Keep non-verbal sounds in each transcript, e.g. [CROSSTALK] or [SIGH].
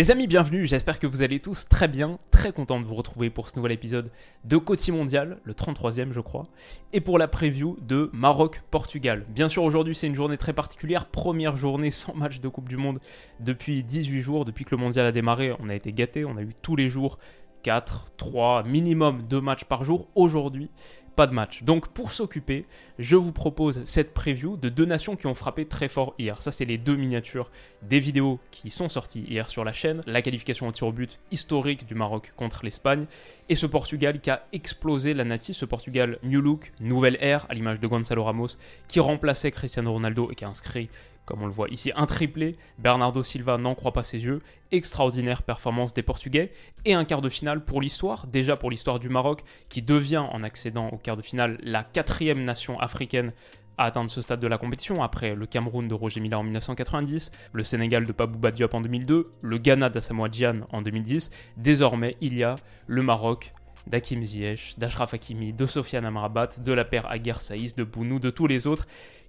Les amis, bienvenue, j'espère que vous allez tous très bien, très content de vous retrouver pour ce nouvel épisode de Côté Mondial, le 33e je crois, et pour la preview de Maroc-Portugal. Bien sûr aujourd'hui c'est une journée très particulière, première journée [LAUGHS] sans match de Coupe du Monde depuis 18 jours, depuis que le Mondial a démarré, on a été gâtés, on a eu tous les jours 4, 3, minimum 2 matchs par jour. Aujourd'hui, pas de match. Donc pour s'occuper, je vous propose cette preview de deux nations qui ont frappé très fort hier. Ça, c'est les deux miniatures des vidéos qui sont sorties hier sur la chaîne. La qualification au tir au but historique du Maroc contre l'Espagne et ce Portugal qui a explosé la natie. Ce Portugal New Look, nouvelle ère à l'image de Gonzalo Ramos qui remplaçait Cristiano Ronaldo et qui a inscrit comme on le voit ici, un triplé. Bernardo Silva n'en croit pas ses yeux. Extraordinaire performance des Portugais. Et un quart de finale pour l'histoire, déjà pour l'histoire du Maroc, qui devient, en accédant au quart de finale, la quatrième nation africaine à atteindre ce stade de la compétition, après le Cameroun de Roger Mila en 1990, le Sénégal de Pabou Diop en 2002, le Ghana d'Asamoah Gyan en 2010. Désormais, il y a le Maroc d'Hakim Ziyech, d'Ashraf Hakimi, de Sofiane Amrabat, de la paire Aguerre Saïs, de Bounou, de tous les autres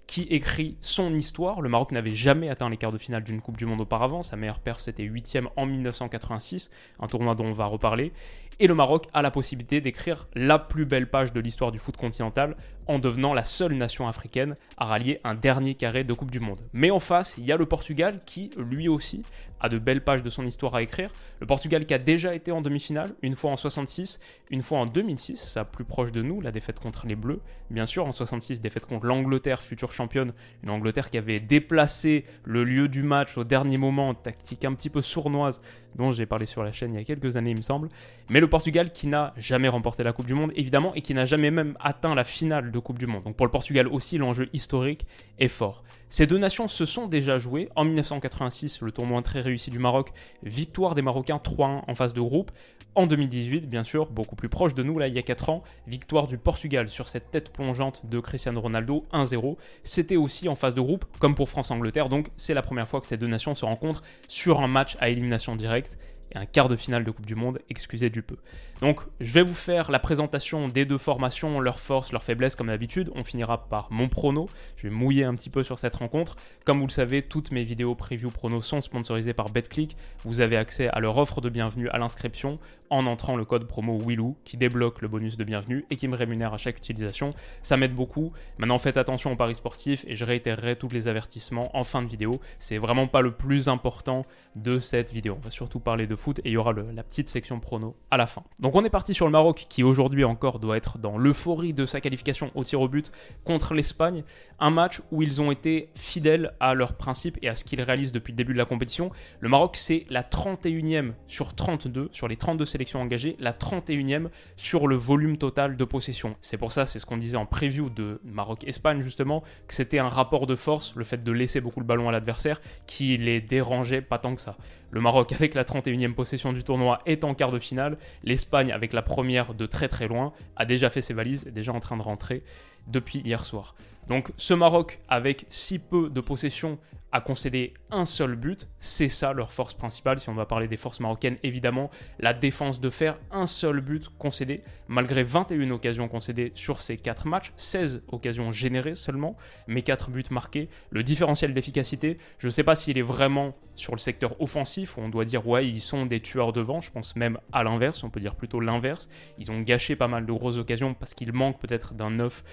qui écrit son histoire. Le Maroc n'avait jamais atteint les quarts de finale d'une Coupe du Monde auparavant. Sa meilleure perf, c'était 8 en 1986, un tournoi dont on va reparler. Et le Maroc a la possibilité d'écrire la plus belle page de l'histoire du foot continental en devenant la seule nation africaine à rallier un dernier carré de Coupe du Monde. Mais en face, il y a le Portugal qui, lui aussi, a de belles pages de son histoire à écrire. Le Portugal qui a déjà été en demi-finale, une fois en 66, une fois en 2006, ça plus proche de nous, la défaite contre les Bleus. Bien sûr, en 66, défaite contre l'Angleterre, future championne. Une Angleterre qui avait déplacé le lieu du match au dernier moment, tactique un petit peu sournoise, dont j'ai parlé sur la chaîne il y a quelques années, il me semble. Mais le Portugal qui n'a jamais remporté la Coupe du Monde, évidemment, et qui n'a jamais même atteint la finale de Coupe du Monde. Donc pour le Portugal aussi, l'enjeu historique est fort. Ces deux nations se sont déjà jouées. En 1986, le tournoi très réussi du Maroc, victoire des Marocains 3-1 en phase de groupe. En 2018, bien sûr, beaucoup plus proche de nous, là, il y a 4 ans, victoire du Portugal sur cette tête plongeante de Cristiano Ronaldo, 1-0. C'était aussi en phase de groupe, comme pour France-Angleterre, donc c'est la première fois que ces deux nations se rencontrent sur un match à élimination directe un quart de finale de Coupe du Monde, excusez du peu. Donc je vais vous faire la présentation des deux formations, leurs forces, leurs faiblesses comme d'habitude. On finira par mon prono. Je vais mouiller un petit peu sur cette rencontre. Comme vous le savez, toutes mes vidéos preview prono sont sponsorisées par BetClick. Vous avez accès à leur offre de bienvenue à l'inscription en entrant le code promo WILOU qui débloque le bonus de bienvenue et qui me rémunère à chaque utilisation. Ça m'aide beaucoup. Maintenant faites attention aux paris sportifs et je réitérerai tous les avertissements en fin de vidéo. C'est vraiment pas le plus important de cette vidéo. On va surtout parler de foot et il y aura la petite section prono à la fin. Donc on est parti sur le Maroc qui aujourd'hui encore doit être dans l'euphorie de sa qualification au tir au but contre l'Espagne. Un match où ils ont été fidèles à leurs principes et à ce qu'ils réalisent depuis le début de la compétition. Le Maroc c'est la 31e sur 32, sur les 32 sélections engagées, la 31e sur le volume total de possession. C'est pour ça, c'est ce qu'on disait en preview de Maroc-Espagne justement, que c'était un rapport de force, le fait de laisser beaucoup le ballon à l'adversaire, qui les dérangeait pas tant que ça. Le Maroc, avec la 31e possession du tournoi, est en quart de finale. L'Espagne, avec la première de très très loin, a déjà fait ses valises, est déjà en train de rentrer depuis hier soir. Donc ce Maroc, avec si peu de possession, a concédé un seul but. C'est ça leur force principale. Si on va parler des forces marocaines, évidemment, la défense de fer, un seul but concédé, malgré 21 occasions concédées sur ces 4 matchs, 16 occasions générées seulement, mais 4 buts marqués. Le différentiel d'efficacité, je ne sais pas s'il est vraiment sur le secteur offensif, où on doit dire, ouais, ils sont des tueurs devant. Je pense même à l'inverse, on peut dire plutôt l'inverse. Ils ont gâché pas mal de grosses occasions parce qu'il manque peut-être d'un 9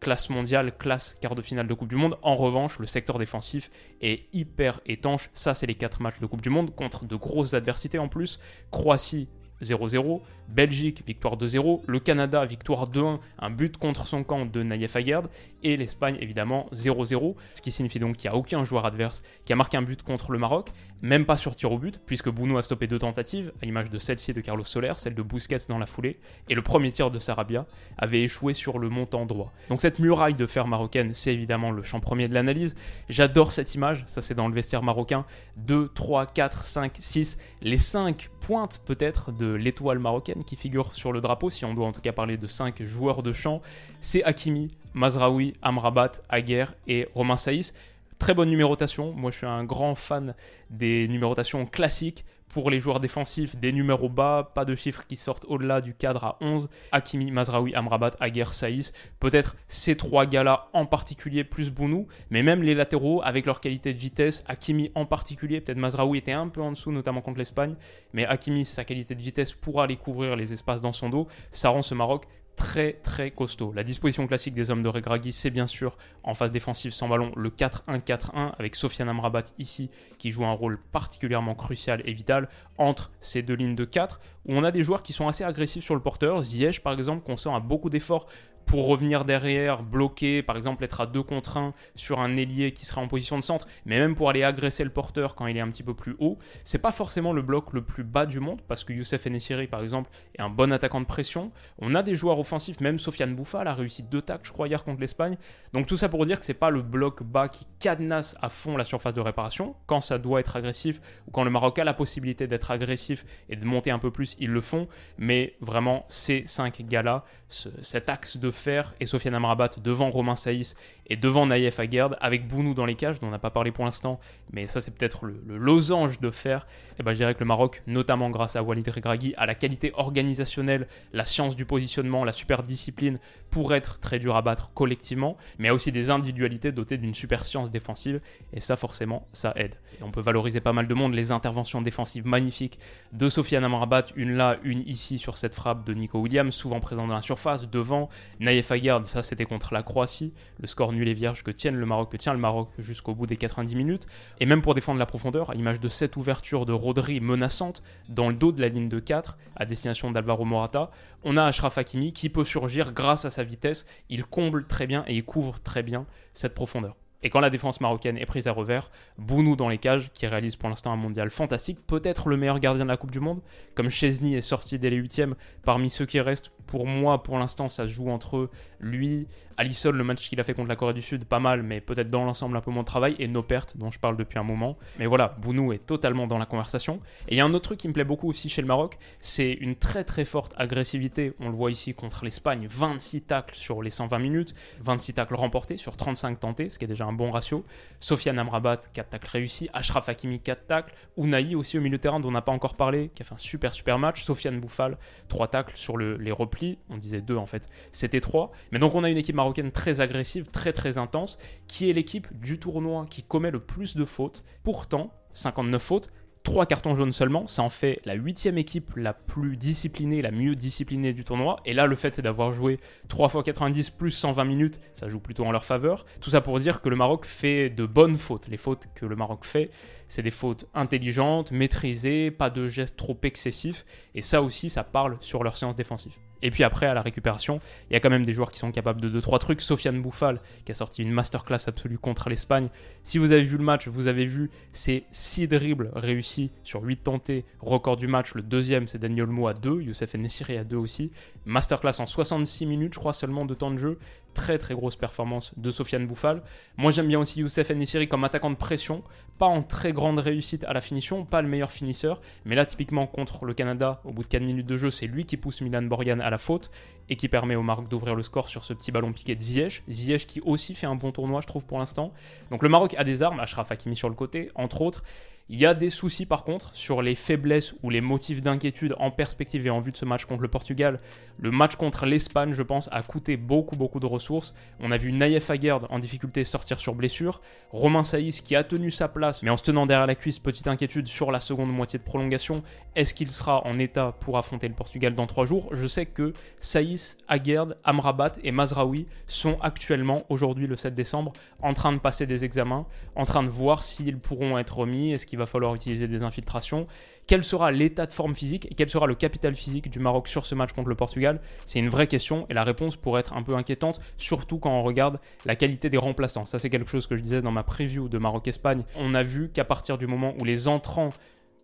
classe mondiale, classe quart de finale de Coupe du Monde. En revanche, le secteur défensif est hyper étanche. Ça, c'est les quatre matchs de Coupe du Monde contre de grosses adversités en plus. Croatie, 0-0. Belgique, victoire 2-0. Le Canada, victoire 2-1, un but contre son camp de Naïef Aguerd. Et l'Espagne, évidemment, 0-0. Ce qui signifie donc qu'il n'y a aucun joueur adverse qui a marqué un but contre le Maroc, même pas sur tir au but, puisque Bounou a stoppé deux tentatives, à l'image de celle-ci de Carlos Soler, celle de Busquets dans la foulée. Et le premier tir de Sarabia avait échoué sur le montant droit. Donc cette muraille de fer marocaine, c'est évidemment le champ premier de l'analyse. J'adore cette image, ça c'est dans le vestiaire marocain. 2, 3, 4, 5, 6, les 5 pointe peut-être de l'étoile marocaine qui figure sur le drapeau, si on doit en tout cas parler de 5 joueurs de champ, c'est Hakimi, Mazraoui, Amrabat, Aguerre et Romain Saïs. Très bonne numérotation, moi je suis un grand fan des numérotations classiques, pour les joueurs défensifs, des numéros bas, pas de chiffres qui sortent au-delà du cadre à 11. Hakimi, Mazraoui, Amrabat, Aguer, Saïs. Peut-être ces trois gars-là en particulier, plus Bounou, mais même les latéraux avec leur qualité de vitesse. Hakimi en particulier, peut-être Mazraoui était un peu en dessous, notamment contre l'Espagne, mais Hakimi, sa qualité de vitesse pourra aller couvrir les espaces dans son dos. Ça rend ce Maroc très très costaud. La disposition classique des hommes de Regragui, c'est bien sûr en phase défensive sans ballon le 4-1-4-1 avec Sofiane Amrabat ici qui joue un rôle particulièrement crucial et vital entre ces deux lignes de 4 où on a des joueurs qui sont assez agressifs sur le porteur. Ziyech par exemple qu'on sent à beaucoup d'efforts pour revenir derrière, bloquer, par exemple être à 2 contre 1 sur un ailier qui sera en position de centre, mais même pour aller agresser le porteur quand il est un petit peu plus haut, c'est pas forcément le bloc le plus bas du monde, parce que Youssef Enesiri par exemple est un bon attaquant de pression. On a des joueurs offensifs, même Sofiane Bouffal a réussi deux tacles, je crois, hier contre l'Espagne. Donc tout ça pour dire que c'est pas le bloc bas qui cadenasse à fond la surface de réparation, quand ça doit être agressif, ou quand le Maroc a la possibilité d'être agressif et de monter un peu plus, ils le font, mais vraiment ces 5 gars-là, cet axe de fer et Sofiane Amrabat devant Romain Saïs et devant Naïef Aguerd avec Bounou dans les cages, dont on n'a pas parlé pour l'instant, mais ça c'est peut-être le, losange de fer. Et ben, je dirais que le Maroc, notamment grâce à Walid Regragui, a la qualité organisationnelle, la science du positionnement, la super discipline pour être très dur à battre collectivement, mais a aussi des individualités dotées d'une super science défensive, et ça forcément, ça aide. Et on peut valoriser pas mal de monde, les interventions défensives magnifiques de Sofiane Amrabat, une là, une ici sur cette frappe de Nico Williams, souvent présent dans la surface, devant Naïef Aguerd, ça c'était contre la Croatie, le score nul et vierge que tienne le Maroc, que tient le Maroc jusqu'au bout des 90 minutes, et même pour défendre la profondeur, à l'image de cette ouverture de Rodri menaçante dans le dos de la ligne de 4 à destination d'Alvaro Morata, on a Ashraf Hakimi qui peut surgir grâce à sa vitesse, il comble très bien et il couvre très bien cette profondeur. Et quand la défense marocaine est prise à revers, Bounou dans les cages, qui réalise pour l'instant un mondial fantastique, peut-être le meilleur gardien de la Coupe du Monde, comme Chesney est sorti dès les huitièmes, parmi ceux qui restent, pour moi pour l'instant ça se joue entre lui, Alisson, le match qu'il a fait contre la Corée du Sud, pas mal, mais peut-être dans l'ensemble un peu moins de travail, et nos pertes dont je parle depuis un moment. Mais voilà, Bounou est totalement dans la conversation. Et il y a un autre truc qui me plaît beaucoup aussi chez le Maroc, c'est une très très forte agressivité. On le voit ici contre l'Espagne, 26 tacles sur les 120 minutes, 26 tacles remportés sur 35 tentés, ce qui est déjà un bon ratio. Sofiane Amrabat, 4 tacles réussis. Ashraf Hakimi, 4 tacles. Ounaï aussi au milieu de terrain, dont on n'a pas encore parlé, qui a fait un super super match. Sofiane Bouffal, 3 tacles sur les On disait 2 en fait, c'était 3. Mais donc on a une équipe marocaine très agressive, très très intense, qui est l'équipe du tournoi qui commet le plus de fautes. Pourtant, 59 fautes, 3 cartons jaunes seulement, ça en fait la huitième équipe la plus disciplinée, la mieux disciplinée du tournoi. Et là, le fait d'avoir joué 3 x 90 plus 120 minutes, ça joue plutôt en leur faveur. Tout ça pour dire que le Maroc fait de bonnes fautes. Les fautes que le Maroc fait, c'est des fautes intelligentes, maîtrisées, pas de gestes trop excessifs. Et ça aussi, ça parle sur leur séance défensive. Et puis après, à la récupération, il y a quand même des joueurs qui sont capables de 2-3 trucs. Sofiane Bouffal, qui a sorti une masterclass absolue contre l'Espagne. Si vous avez vu le match, vous avez vu ces 6 dribbles réussis sur 8 tentés, record du match. Le deuxième, c'est Daniel Mo à 2, Youssef Nessiri à 2 aussi. Masterclass en 66 minutes, je crois, seulement de temps de jeu très très grosse performance de Sofiane Bouffal. Moi j'aime bien aussi Youssef Nessiri comme attaquant de pression, pas en très grande réussite à la finition, pas le meilleur finisseur, mais là typiquement contre le Canada, au bout de 4 minutes de jeu, c'est lui qui pousse Milan Borjan à la faute et qui permet au Maroc d'ouvrir le score sur ce petit ballon piqué de Ziyech. Ziyech qui aussi fait un bon tournoi je trouve pour l'instant. Donc le Maroc a des armes, Ashraf Hakimi sur le côté, entre autres. Il y a des soucis par contre sur les faiblesses ou les motifs d'inquiétude en perspective et en vue de ce match contre le Portugal. Le match contre l'Espagne, je pense, a coûté beaucoup beaucoup de ressources. On a vu Naïef Aguerd en difficulté sortir sur blessure. Romain Saïs qui a tenu sa place mais en se tenant derrière la cuisse, petite inquiétude sur la seconde moitié de prolongation. Est-ce qu'il sera en état pour affronter le Portugal dans trois jours? Je sais que Saïs, Aguerd, Amrabat et Mazraoui sont actuellement, aujourd'hui le 7 décembre, en train de passer des examens, en train de voir s'ils pourront être remis, est-ce qu'ils qu'il va falloir utiliser des infiltrations Quel sera l'état de forme physique et quel sera le capital physique du Maroc sur ce match contre le Portugal? C'est une vraie question et la réponse pourrait être un peu inquiétante, surtout quand on regarde la qualité des remplaçants. Ça, c'est quelque chose que je disais dans ma preview de Maroc-Espagne. On a vu qu'à partir du moment où les entrants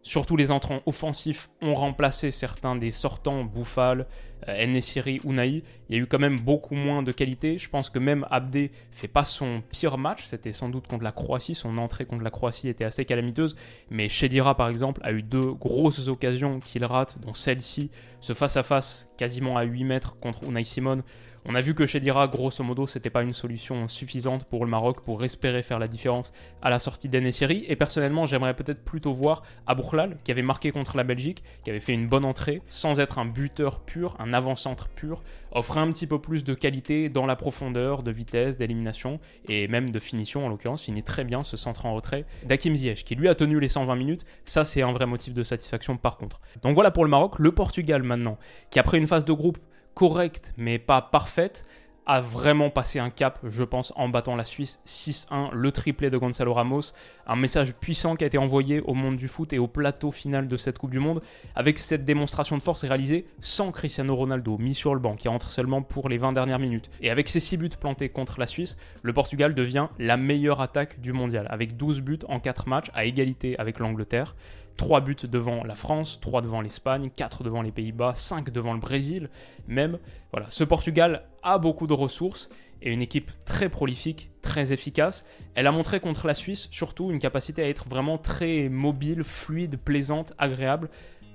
Surtout les entrants offensifs ont remplacé certains des sortants, Bouffal, euh, Nesiri, Unai. Il y a eu quand même beaucoup moins de qualité. Je pense que même Abdé fait pas son pire match. C'était sans doute contre la Croatie. Son entrée contre la Croatie était assez calamiteuse. Mais Chedira, par exemple, a eu deux grosses occasions qu'il rate, dont celle-ci, ce face-à-face quasiment à 8 mètres contre Unai Simon on a vu que Chedira, grosso modo, c'était pas une solution suffisante pour le Maroc pour espérer faire la différence à la sortie d'Enesiri. Et personnellement, j'aimerais peut-être plutôt voir Aboukhlal, qui avait marqué contre la Belgique, qui avait fait une bonne entrée, sans être un buteur pur, un avant-centre pur, offrait un petit peu plus de qualité dans la profondeur, de vitesse, d'élimination et même de finition en l'occurrence. Finit très bien ce centre en retrait d'Akim Ziyech, qui lui a tenu les 120 minutes. Ça, c'est un vrai motif de satisfaction par contre. Donc voilà pour le Maroc. Le Portugal maintenant, qui après une phase de groupe correcte mais pas parfaite, a vraiment passé un cap, je pense, en battant la Suisse 6-1, le triplé de Gonzalo Ramos, un message puissant qui a été envoyé au monde du foot et au plateau final de cette Coupe du Monde, avec cette démonstration de force réalisée sans Cristiano Ronaldo, mis sur le banc, qui entre seulement pour les 20 dernières minutes. Et avec ses 6 buts plantés contre la Suisse, le Portugal devient la meilleure attaque du mondial, avec 12 buts en 4 matchs, à égalité avec l'Angleterre. 3 buts devant la France, 3 devant l'Espagne, 4 devant les Pays-Bas, 5 devant le Brésil, même. Voilà, ce Portugal a beaucoup de ressources et une équipe très prolifique, très efficace. Elle a montré contre la Suisse surtout une capacité à être vraiment très mobile, fluide, plaisante, agréable.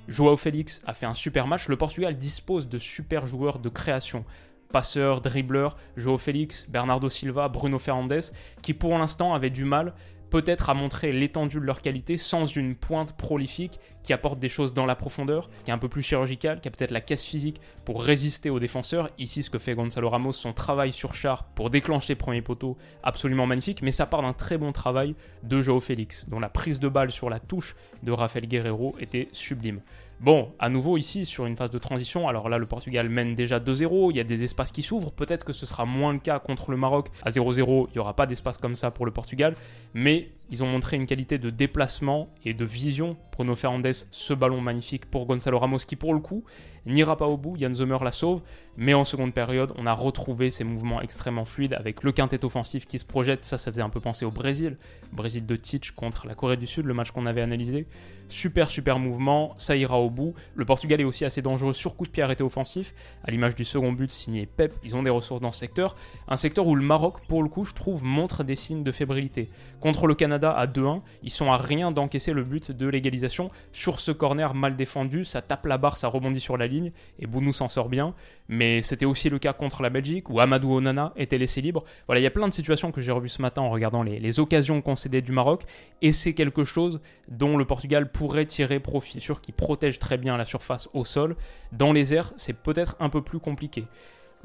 Joao Félix a fait un super match. Le Portugal dispose de super joueurs de création passeurs, dribbleurs, Joao Félix, Bernardo Silva, Bruno Fernandes, qui pour l'instant avaient du mal peut-être à montrer l'étendue de leur qualité sans une pointe prolifique qui apporte des choses dans la profondeur, qui est un peu plus chirurgicale, qui a peut-être la caisse physique pour résister aux défenseurs. Ici, ce que fait Gonzalo Ramos, son travail sur char pour déclencher les premiers poteaux, absolument magnifique, mais ça part d'un très bon travail de Joao Félix, dont la prise de balle sur la touche de Rafael Guerrero était sublime. Bon, à nouveau ici, sur une phase de transition, alors là le Portugal mène déjà 2-0, il y a des espaces qui s'ouvrent, peut-être que ce sera moins le cas contre le Maroc. À 0-0, il n'y aura pas d'espace comme ça pour le Portugal, mais ils ont montré une qualité de déplacement et de vision. Bruno Fernandes, ce ballon magnifique pour Gonzalo Ramos qui pour le coup n'ira pas au bout, Jan Zomer la sauve, mais en seconde période, on a retrouvé ces mouvements extrêmement fluides avec le quintet offensif qui se projette, ça ça faisait un peu penser au Brésil, Brésil de Teach contre la Corée du Sud, le match qu'on avait analysé. Super super mouvement, ça ira au bout. Le Portugal est aussi assez dangereux sur coup de pied arrêté offensif, à l'image du second but signé Pep, ils ont des ressources dans ce secteur, un secteur où le Maroc pour le coup je trouve montre des signes de fébrilité. Contre le Canada à 2-1. Ils sont à rien d'encaisser le but de l'égalisation. Sur ce corner mal défendu, ça tape la barre, ça rebondit sur la ligne et Bounou s'en sort bien. Mais c'était aussi le cas contre la Belgique où Amadou Onana était laissé libre. Voilà, il y a plein de situations que j'ai revues ce matin en regardant les, occasions concédées du Maroc et c'est quelque chose dont le Portugal pourrait tirer profit. Sûr qui protège très bien la surface au sol. Dans les airs, c'est peut-être un peu plus compliqué.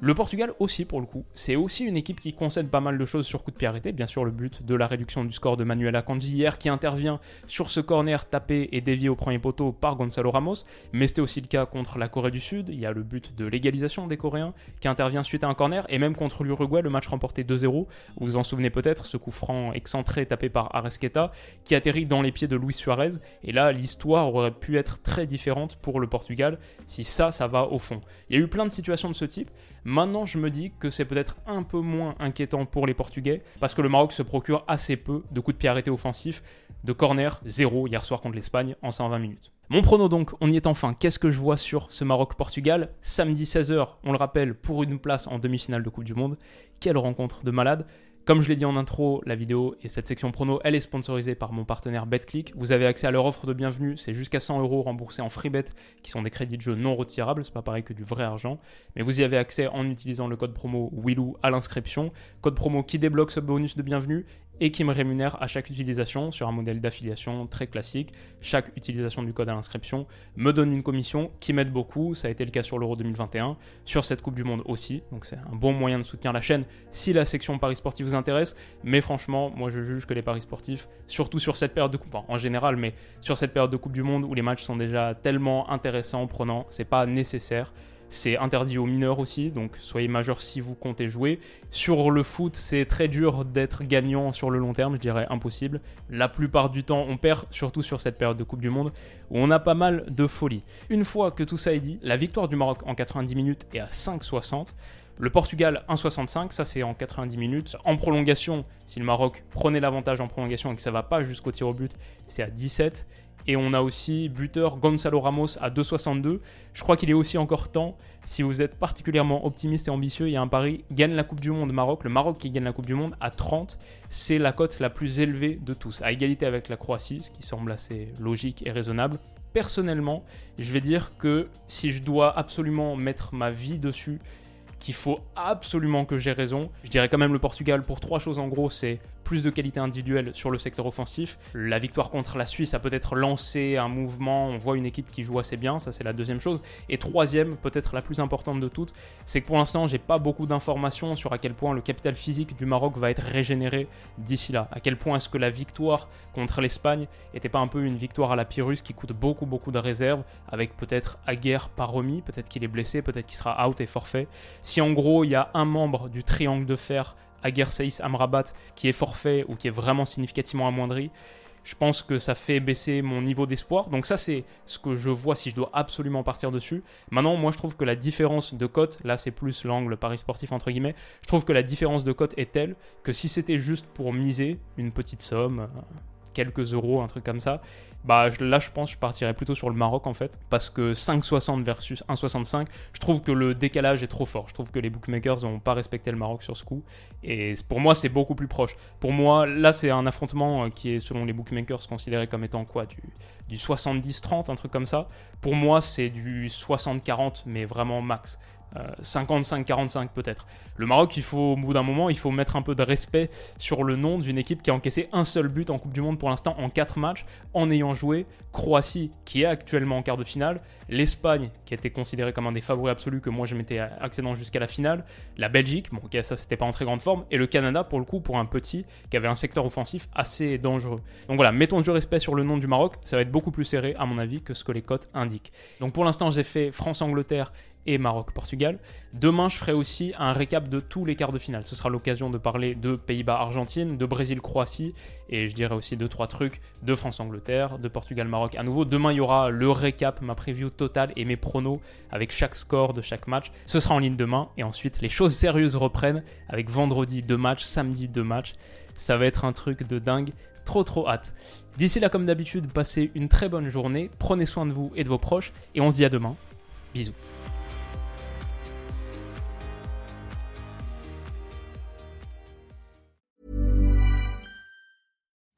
Le Portugal aussi, pour le coup, c'est aussi une équipe qui concède pas mal de choses sur coup de pied arrêté. Bien sûr, le but de la réduction du score de Manuel Akanji hier qui intervient sur ce corner tapé et dévié au premier poteau par Gonzalo Ramos. Mais c'était aussi le cas contre la Corée du Sud. Il y a le but de l'égalisation des Coréens qui intervient suite à un corner. Et même contre l'Uruguay, le match remporté 2-0. Vous vous en souvenez peut-être, ce coup franc excentré tapé par Aresqueta qui atterrit dans les pieds de Luis Suarez. Et là, l'histoire aurait pu être très différente pour le Portugal si ça, ça va au fond. Il y a eu plein de situations de ce type. Maintenant, je me dis que c'est peut-être un peu moins inquiétant pour les Portugais, parce que le Maroc se procure assez peu de coups de pied arrêtés offensifs, de corner, zéro hier soir contre l'Espagne en 120 minutes. Mon prono donc, on y est enfin. Qu'est-ce que je vois sur ce Maroc-Portugal? Samedi 16h, on le rappelle, pour une place en demi-finale de Coupe du Monde. Quelle rencontre de malade comme je l'ai dit en intro, la vidéo et cette section prono, elle est sponsorisée par mon partenaire BetClick. Vous avez accès à leur offre de bienvenue, c'est jusqu'à 100 euros remboursés en free bet, qui sont des crédits de jeu non retirables, c'est pas pareil que du vrai argent. Mais vous y avez accès en utilisant le code promo WILOU à l'inscription, code promo qui débloque ce bonus de bienvenue et qui me rémunère à chaque utilisation sur un modèle d'affiliation très classique. Chaque utilisation du code à l'inscription me donne une commission qui m'aide beaucoup. Ça a été le cas sur l'Euro 2021, sur cette Coupe du Monde aussi. Donc c'est un bon moyen de soutenir la chaîne si la section Paris Sportif vous intéresse. Mais franchement, moi je juge que les Paris Sportifs, surtout sur cette période de Coupe, en général, mais sur cette période de Coupe du Monde où les matchs sont déjà tellement intéressants, prenants, c'est pas nécessaire c'est interdit aux mineurs aussi, donc soyez majeur si vous comptez jouer. Sur le foot, c'est très dur d'être gagnant sur le long terme, je dirais impossible. La plupart du temps, on perd, surtout sur cette période de Coupe du Monde, où on a pas mal de folie. Une fois que tout ça est dit, la victoire du Maroc en 90 minutes est à 5,60. Le Portugal 1,65, ça c'est en 90 minutes. En prolongation, si le Maroc prenait l'avantage en prolongation et que ça va pas jusqu'au tir au but, c'est à 17. Et on a aussi buteur Gonzalo Ramos à 2,62. Je crois qu'il est aussi encore temps, si vous êtes particulièrement optimiste et ambitieux, il y a un pari gagne la Coupe du Monde Maroc. Le Maroc qui gagne la Coupe du Monde à 30, c'est la cote la plus élevée de tous, à égalité avec la Croatie, ce qui semble assez logique et raisonnable. Personnellement, je vais dire que si je dois absolument mettre ma vie dessus, qu'il faut absolument que j'ai raison. Je dirais quand même le Portugal pour trois choses en gros, c'est plus de qualité individuelle sur le secteur offensif. La victoire contre la Suisse a peut-être lancé un mouvement, on voit une équipe qui joue assez bien, ça c'est la deuxième chose. Et troisième, peut-être la plus importante de toutes, c'est que pour l'instant j'ai pas beaucoup d'informations sur à quel point le capital physique du Maroc va être régénéré d'ici là. À quel point est-ce que la victoire contre l'Espagne était pas un peu une victoire à la Pyrrhus qui coûte beaucoup beaucoup de réserves, avec peut-être Aguerre pas remis, peut-être qu'il est blessé, peut-être qu'il sera out et forfait. Si en gros il y a un membre du triangle de fer Aguer Saïs Amrabat qui est forfait ou qui est vraiment significativement amoindri, je pense que ça fait baisser mon niveau d'espoir. Donc ça, c'est ce que je vois si je dois absolument partir dessus. Maintenant, moi, je trouve que la différence de cote, là, c'est plus l'angle Paris sportif, entre guillemets, je trouve que la différence de cote est telle que si c'était juste pour miser une petite somme, euh, quelques euros, un truc comme ça, bah là je pense que je partirais plutôt sur le Maroc en fait, parce que 5,60 versus 1,65, je trouve que le décalage est trop fort. Je trouve que les bookmakers n'ont pas respecté le Maroc sur ce coup, et pour moi c'est beaucoup plus proche. Pour moi, là c'est un affrontement euh, qui est selon les bookmakers considéré comme étant quoi? Du, du 70-30, un truc comme ça. Pour moi c'est du 60-40, mais vraiment max. 55-45 euh, peut-être. Le Maroc, il faut au bout d'un moment, il faut mettre un peu de respect sur le nom d'une équipe qui a encaissé un seul but en Coupe du Monde pour l'instant en 4 matchs, en ayant joué Croatie, qui est actuellement en quart de finale, l'Espagne, qui été considérée comme un des favoris absolus que moi je m'étais accédant jusqu'à la finale, la Belgique, bon ok ça c'était pas en très grande forme, et le Canada pour le coup pour un petit qui avait un secteur offensif assez dangereux. Donc voilà, mettons du respect sur le nom du Maroc, ça va être beaucoup plus serré à mon avis que ce que les cotes indiquent. Donc pour l'instant j'ai fait France-Angleterre et Maroc-Portugal. Demain, je ferai aussi un récap de tous les quarts de finale. Ce sera l'occasion de parler de Pays-Bas-Argentine, de Brésil-Croatie, et je dirai aussi deux trois trucs de France-Angleterre, de Portugal-Maroc à nouveau. Demain, il y aura le récap, ma preview totale et mes pronos avec chaque score de chaque match. Ce sera en ligne demain, et ensuite les choses sérieuses reprennent avec vendredi deux matchs, samedi deux matchs. Ça va être un truc de dingue. Trop trop hâte. D'ici là, comme d'habitude, passez une très bonne journée, prenez soin de vous et de vos proches, et on se dit à demain. Bisous.